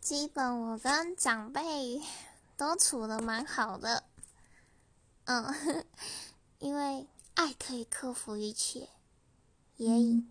基本我跟长辈都处的蛮好的，嗯，因为爱可以克服一切，也。